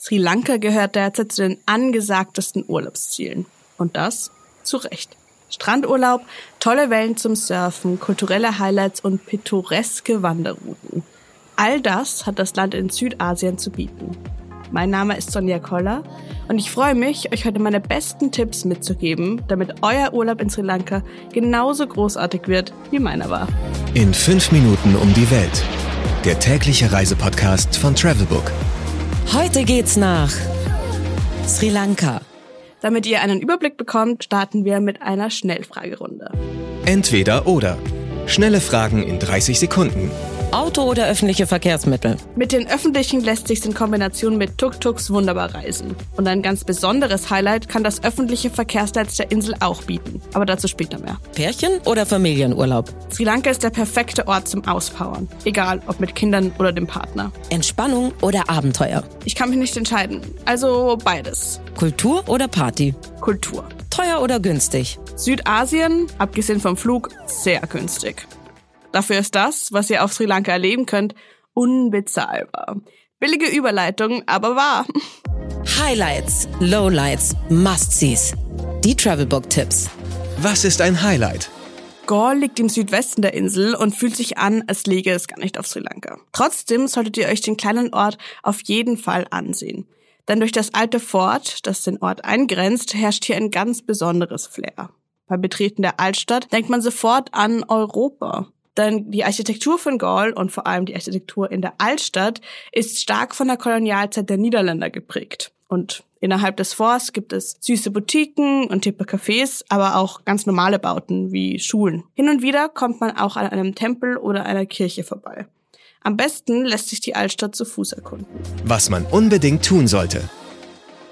Sri Lanka gehört derzeit zu den angesagtesten Urlaubszielen. Und das zu Recht. Strandurlaub, tolle Wellen zum Surfen, kulturelle Highlights und pittoreske Wanderrouten. All das hat das Land in Südasien zu bieten. Mein Name ist Sonja Koller und ich freue mich, euch heute meine besten Tipps mitzugeben, damit euer Urlaub in Sri Lanka genauso großartig wird, wie meiner war. In fünf Minuten um die Welt. Der tägliche Reisepodcast von Travelbook. Heute geht's nach Sri Lanka. Damit ihr einen Überblick bekommt, starten wir mit einer Schnellfragerunde. Entweder oder. Schnelle Fragen in 30 Sekunden. Auto oder öffentliche Verkehrsmittel? Mit den öffentlichen lässt sich in Kombination mit Tuk-Tuks wunderbar reisen. Und ein ganz besonderes Highlight kann das öffentliche Verkehrsnetz der Insel auch bieten. Aber dazu später mehr. Pärchen oder Familienurlaub? Sri Lanka ist der perfekte Ort zum Auspowern. Egal, ob mit Kindern oder dem Partner. Entspannung oder Abenteuer? Ich kann mich nicht entscheiden. Also beides. Kultur oder Party? Kultur. Teuer oder günstig? Südasien, abgesehen vom Flug, sehr günstig. Dafür ist das, was ihr auf Sri Lanka erleben könnt, unbezahlbar. Billige Überleitung, aber wahr. Highlights, Lowlights, Must-Sees. Die Travelbook-Tipps. Was ist ein Highlight? Gaur liegt im Südwesten der Insel und fühlt sich an, als läge es gar nicht auf Sri Lanka. Trotzdem solltet ihr euch den kleinen Ort auf jeden Fall ansehen. Denn durch das alte Fort, das den Ort eingrenzt, herrscht hier ein ganz besonderes Flair. Beim Betreten der Altstadt denkt man sofort an Europa. Denn die Architektur von Gaul und vor allem die Architektur in der Altstadt ist stark von der Kolonialzeit der Niederländer geprägt. Und innerhalb des Forts gibt es süße Boutiquen und tippe Cafés, aber auch ganz normale Bauten wie Schulen. Hin und wieder kommt man auch an einem Tempel oder einer Kirche vorbei. Am besten lässt sich die Altstadt zu Fuß erkunden. Was man unbedingt tun sollte.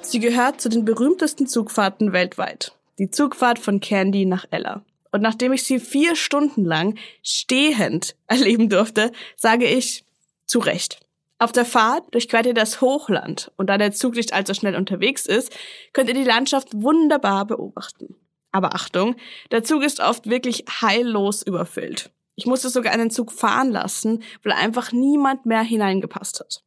Sie gehört zu den berühmtesten Zugfahrten weltweit. Die Zugfahrt von Candy nach Ella. Und nachdem ich sie vier Stunden lang stehend erleben durfte, sage ich zu Recht. Auf der Fahrt durchquert ihr das Hochland und da der Zug nicht allzu schnell unterwegs ist, könnt ihr die Landschaft wunderbar beobachten. Aber Achtung, der Zug ist oft wirklich heillos überfüllt. Ich musste sogar einen Zug fahren lassen, weil einfach niemand mehr hineingepasst hat.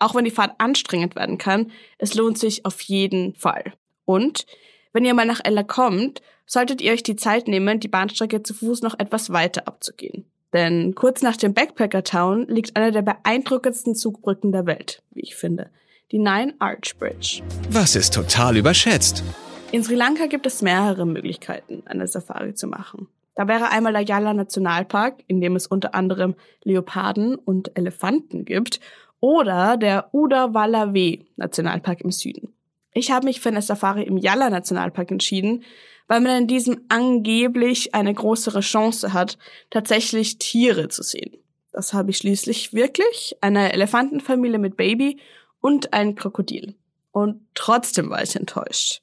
Auch wenn die Fahrt anstrengend werden kann, es lohnt sich auf jeden Fall. Und wenn ihr mal nach Ella kommt, solltet ihr euch die Zeit nehmen, die Bahnstrecke zu Fuß noch etwas weiter abzugehen. Denn kurz nach dem Backpacker Town liegt eine der beeindruckendsten Zugbrücken der Welt, wie ich finde. Die Nine Arch Bridge. Was ist total überschätzt? In Sri Lanka gibt es mehrere Möglichkeiten, eine Safari zu machen. Da wäre einmal der Yala Nationalpark, in dem es unter anderem Leoparden und Elefanten gibt, oder der Udawalawe Nationalpark im Süden. Ich habe mich für eine Safari im Yala Nationalpark entschieden, weil man in diesem angeblich eine größere Chance hat, tatsächlich Tiere zu sehen. Das habe ich schließlich wirklich, eine Elefantenfamilie mit Baby und ein Krokodil. Und trotzdem war ich enttäuscht.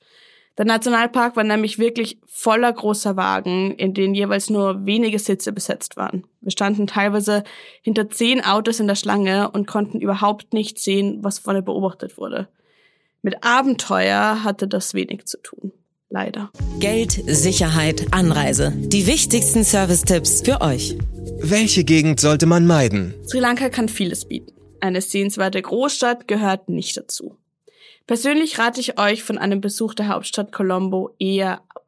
Der Nationalpark war nämlich wirklich voller großer Wagen, in denen jeweils nur wenige Sitze besetzt waren. Wir standen teilweise hinter zehn Autos in der Schlange und konnten überhaupt nicht sehen, was vorne beobachtet wurde. Mit Abenteuer hatte das wenig zu tun leider. Geld, Sicherheit, Anreise. Die wichtigsten Service-Tipps für euch. Welche Gegend sollte man meiden? Sri Lanka kann vieles bieten. Eine sehenswerte Großstadt gehört nicht dazu. Persönlich rate ich euch von einem Besuch der Hauptstadt Colombo eher ab.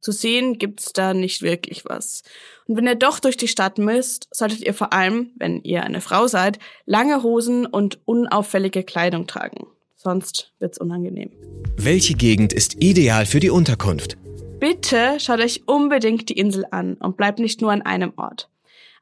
Zu sehen gibt's da nicht wirklich was. Und wenn ihr doch durch die Stadt müsst, solltet ihr vor allem, wenn ihr eine Frau seid, lange Hosen und unauffällige Kleidung tragen. Sonst wird's unangenehm. Welche Gegend ist ideal für die Unterkunft? Bitte schaut euch unbedingt die Insel an und bleibt nicht nur an einem Ort.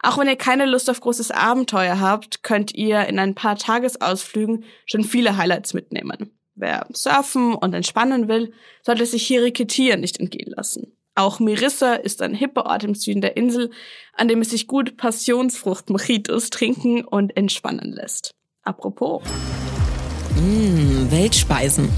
Auch wenn ihr keine Lust auf großes Abenteuer habt, könnt ihr in ein paar Tagesausflügen schon viele Highlights mitnehmen. Wer surfen und entspannen will, sollte sich hier Riketier nicht entgehen lassen. Auch Mirissa ist ein hipper Ort im Süden der Insel, an dem es sich gut Passionsfrucht-Mojitos trinken und entspannen lässt. Apropos. Mmh, Weltspeisen.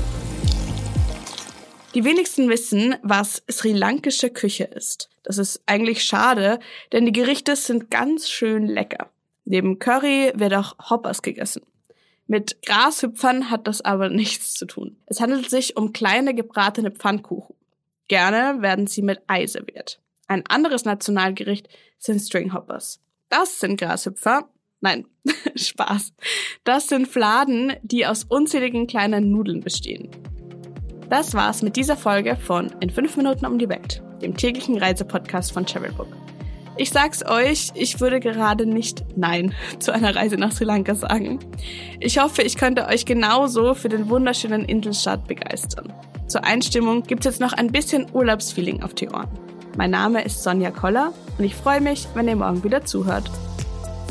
Die wenigsten wissen, was sri lankische Küche ist. Das ist eigentlich schade, denn die Gerichte sind ganz schön lecker. Neben Curry wird auch Hoppers gegessen. Mit Grashüpfern hat das aber nichts zu tun. Es handelt sich um kleine gebratene Pfannkuchen. Gerne werden sie mit Ei serviert. Ein anderes Nationalgericht sind Stringhoppers. Das sind Grashüpfer, Nein, Spaß. Das sind Fladen, die aus unzähligen kleinen Nudeln bestehen. Das war's mit dieser Folge von In 5 Minuten um die Welt, dem täglichen Reisepodcast von Travelbook. Ich sag's euch, ich würde gerade nicht Nein zu einer Reise nach Sri Lanka sagen. Ich hoffe, ich könnte euch genauso für den wunderschönen Inselstaat begeistern. Zur Einstimmung gibt's jetzt noch ein bisschen Urlaubsfeeling auf die Ohren. Mein Name ist Sonja Koller und ich freue mich, wenn ihr morgen wieder zuhört.